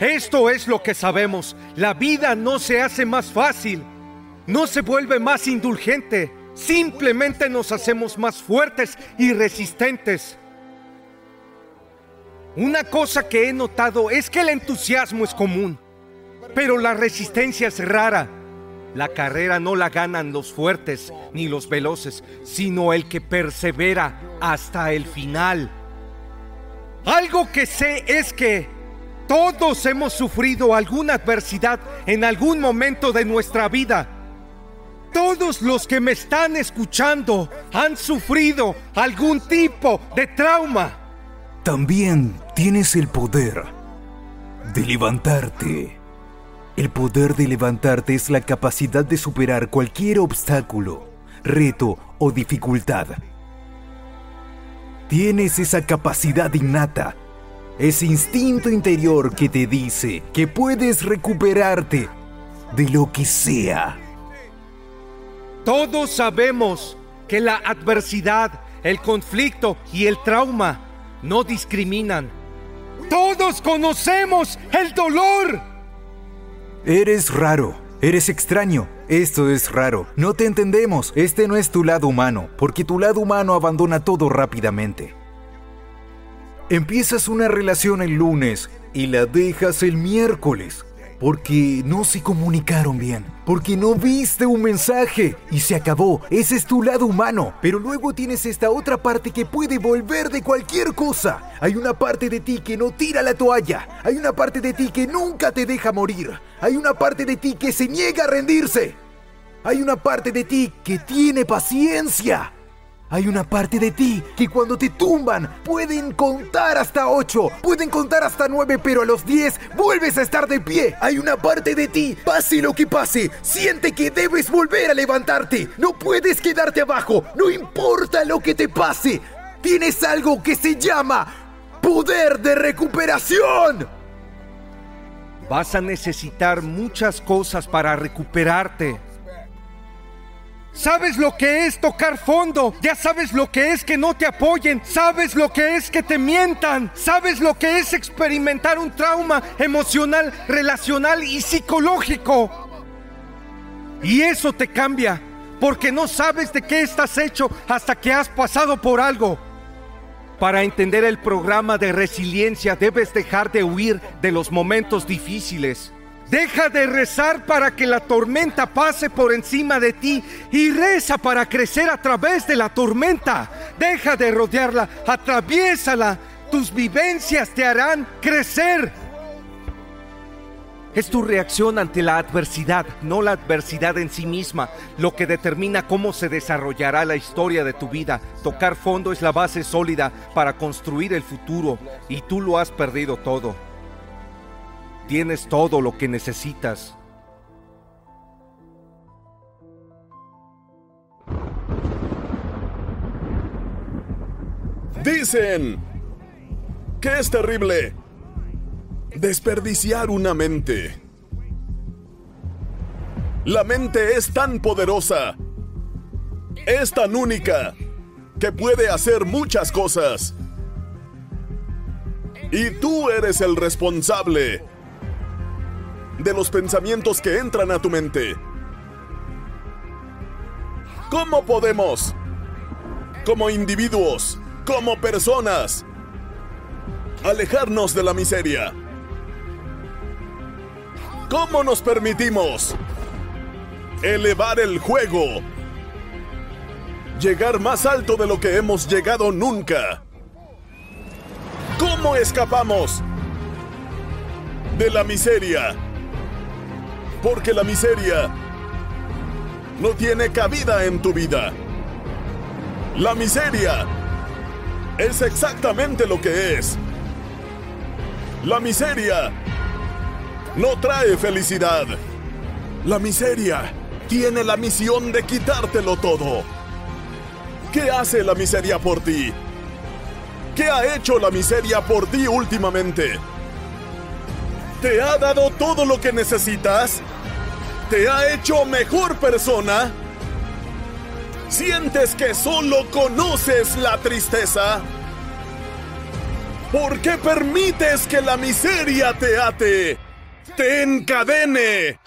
Esto es lo que sabemos. La vida no se hace más fácil, no se vuelve más indulgente. Simplemente nos hacemos más fuertes y resistentes. Una cosa que he notado es que el entusiasmo es común, pero la resistencia es rara. La carrera no la ganan los fuertes ni los veloces, sino el que persevera hasta el final. Algo que sé es que todos hemos sufrido alguna adversidad en algún momento de nuestra vida. Todos los que me están escuchando han sufrido algún tipo de trauma. También tienes el poder de levantarte. El poder de levantarte es la capacidad de superar cualquier obstáculo, reto o dificultad. Tienes esa capacidad innata, ese instinto interior que te dice que puedes recuperarte de lo que sea. Todos sabemos que la adversidad, el conflicto y el trauma no discriminan. Todos conocemos el dolor. Eres raro, eres extraño. Esto es raro. No te entendemos. Este no es tu lado humano, porque tu lado humano abandona todo rápidamente. Empiezas una relación el lunes y la dejas el miércoles. Porque no se comunicaron bien. Porque no viste un mensaje. Y se acabó. Ese es tu lado humano. Pero luego tienes esta otra parte que puede volver de cualquier cosa. Hay una parte de ti que no tira la toalla. Hay una parte de ti que nunca te deja morir. Hay una parte de ti que se niega a rendirse. Hay una parte de ti que tiene paciencia. Hay una parte de ti que cuando te tumban pueden contar hasta 8, pueden contar hasta 9, pero a los 10 vuelves a estar de pie. Hay una parte de ti, pase lo que pase, siente que debes volver a levantarte. No puedes quedarte abajo, no importa lo que te pase. Tienes algo que se llama poder de recuperación. Vas a necesitar muchas cosas para recuperarte. Sabes lo que es tocar fondo, ya sabes lo que es que no te apoyen, sabes lo que es que te mientan, sabes lo que es experimentar un trauma emocional, relacional y psicológico. Y eso te cambia, porque no sabes de qué estás hecho hasta que has pasado por algo. Para entender el programa de resiliencia debes dejar de huir de los momentos difíciles. Deja de rezar para que la tormenta pase por encima de ti y reza para crecer a través de la tormenta. Deja de rodearla, atraviésala. Tus vivencias te harán crecer. Es tu reacción ante la adversidad, no la adversidad en sí misma, lo que determina cómo se desarrollará la historia de tu vida. Tocar fondo es la base sólida para construir el futuro y tú lo has perdido todo. Tienes todo lo que necesitas. Dicen que es terrible desperdiciar una mente. La mente es tan poderosa, es tan única, que puede hacer muchas cosas. Y tú eres el responsable de los pensamientos que entran a tu mente. ¿Cómo podemos, como individuos, como personas, alejarnos de la miseria? ¿Cómo nos permitimos elevar el juego? Llegar más alto de lo que hemos llegado nunca. ¿Cómo escapamos de la miseria? Porque la miseria no tiene cabida en tu vida. La miseria es exactamente lo que es. La miseria no trae felicidad. La miseria tiene la misión de quitártelo todo. ¿Qué hace la miseria por ti? ¿Qué ha hecho la miseria por ti últimamente? ¿Te ha dado todo lo que necesitas? ¿Te ha hecho mejor persona? ¿Sientes que solo conoces la tristeza? ¿Por qué permites que la miseria te ate? ¡Te encadene!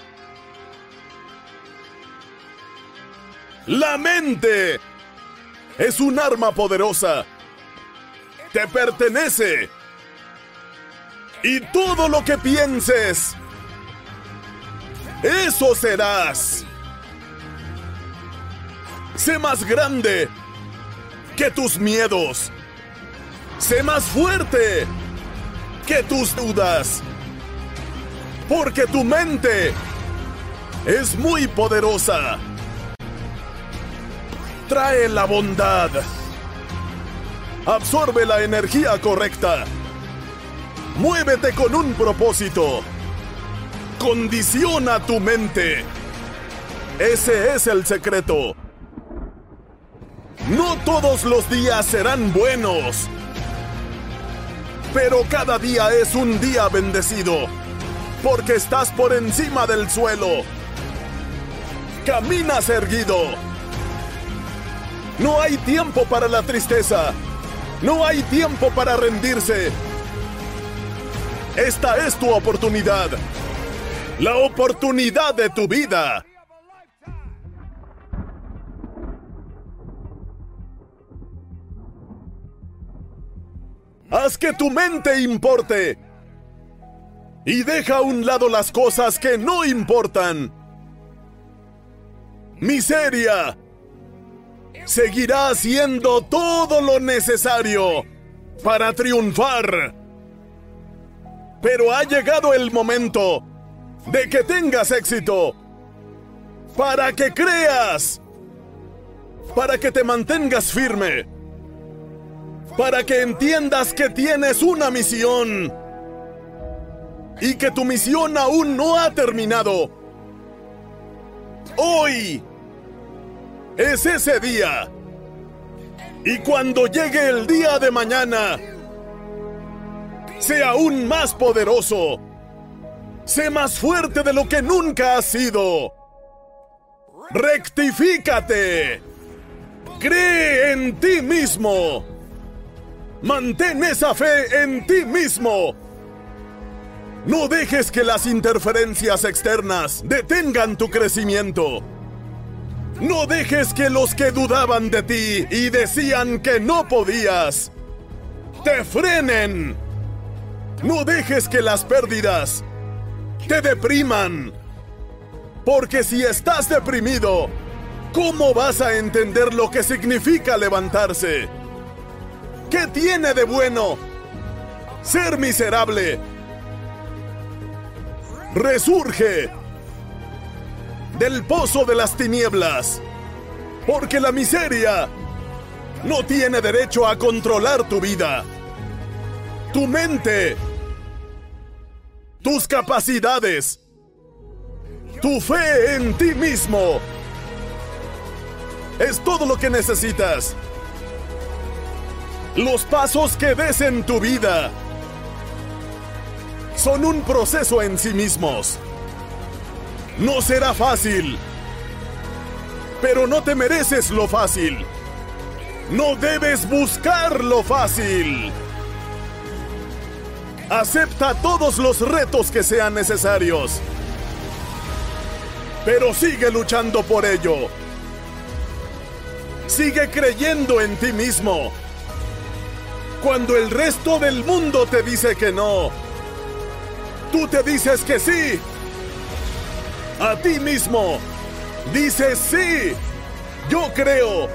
La mente es un arma poderosa. Te pertenece. Y todo lo que pienses, eso serás. Sé más grande que tus miedos. Sé más fuerte que tus dudas. Porque tu mente es muy poderosa. Trae la bondad. Absorbe la energía correcta. Muévete con un propósito. Condiciona tu mente. Ese es el secreto. No todos los días serán buenos. Pero cada día es un día bendecido. Porque estás por encima del suelo. Caminas erguido. No hay tiempo para la tristeza. No hay tiempo para rendirse. Esta es tu oportunidad. La oportunidad de tu vida. Haz que tu mente importe. Y deja a un lado las cosas que no importan. Miseria. Seguirá haciendo todo lo necesario para triunfar. Pero ha llegado el momento de que tengas éxito. Para que creas. Para que te mantengas firme. Para que entiendas que tienes una misión. Y que tu misión aún no ha terminado. Hoy es ese día. Y cuando llegue el día de mañana, sea aún más poderoso. Sé más fuerte de lo que nunca has sido. Rectifícate. Cree en ti mismo. Mantén esa fe en ti mismo. No dejes que las interferencias externas detengan tu crecimiento. No dejes que los que dudaban de ti y decían que no podías, te frenen. No dejes que las pérdidas te depriman. Porque si estás deprimido, ¿cómo vas a entender lo que significa levantarse? ¿Qué tiene de bueno ser miserable? Resurge del pozo de las tinieblas, porque la miseria no tiene derecho a controlar tu vida. Tu mente tus capacidades, tu fe en ti mismo. Es todo lo que necesitas. Los pasos que des en tu vida son un proceso en sí mismos. No será fácil, pero no te mereces lo fácil. No debes buscar lo fácil. Acepta todos los retos que sean necesarios. Pero sigue luchando por ello. Sigue creyendo en ti mismo. Cuando el resto del mundo te dice que no, tú te dices que sí. A ti mismo. Dices sí. Yo creo.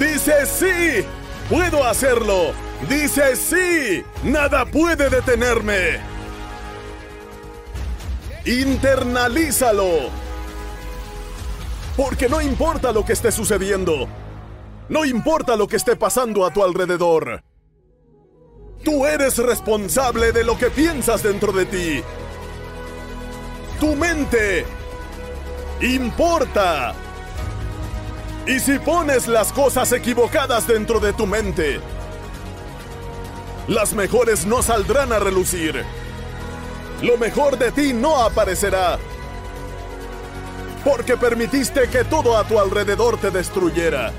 Dices sí. Puedo hacerlo. Dices sí. Nada puede detenerme. Internalízalo. Porque no importa lo que esté sucediendo. No importa lo que esté pasando a tu alrededor. Tú eres responsable de lo que piensas dentro de ti. Tu mente importa. Y si pones las cosas equivocadas dentro de tu mente, las mejores no saldrán a relucir. Lo mejor de ti no aparecerá. Porque permitiste que todo a tu alrededor te destruyera.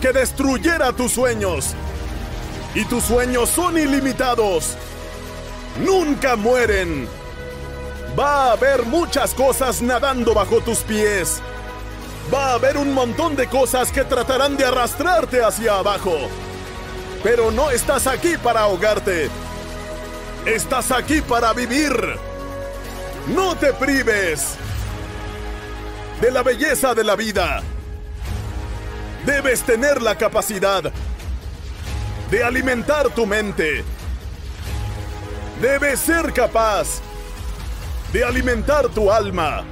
Que destruyera tus sueños. Y tus sueños son ilimitados. Nunca mueren. Va a haber muchas cosas nadando bajo tus pies. Va a haber un montón de cosas que tratarán de arrastrarte hacia abajo. Pero no estás aquí para ahogarte. Estás aquí para vivir. No te prives de la belleza de la vida. Debes tener la capacidad de alimentar tu mente. Debes ser capaz de alimentar tu alma.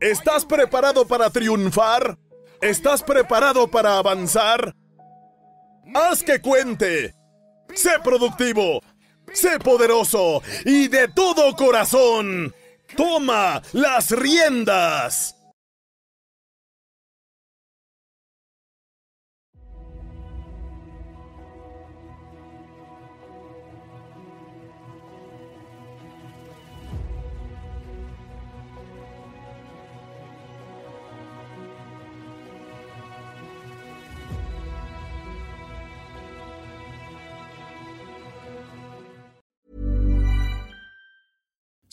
¿Estás preparado para triunfar? ¿Estás preparado para avanzar? Haz que cuente. Sé productivo. Sé poderoso. Y de todo corazón. Toma las riendas.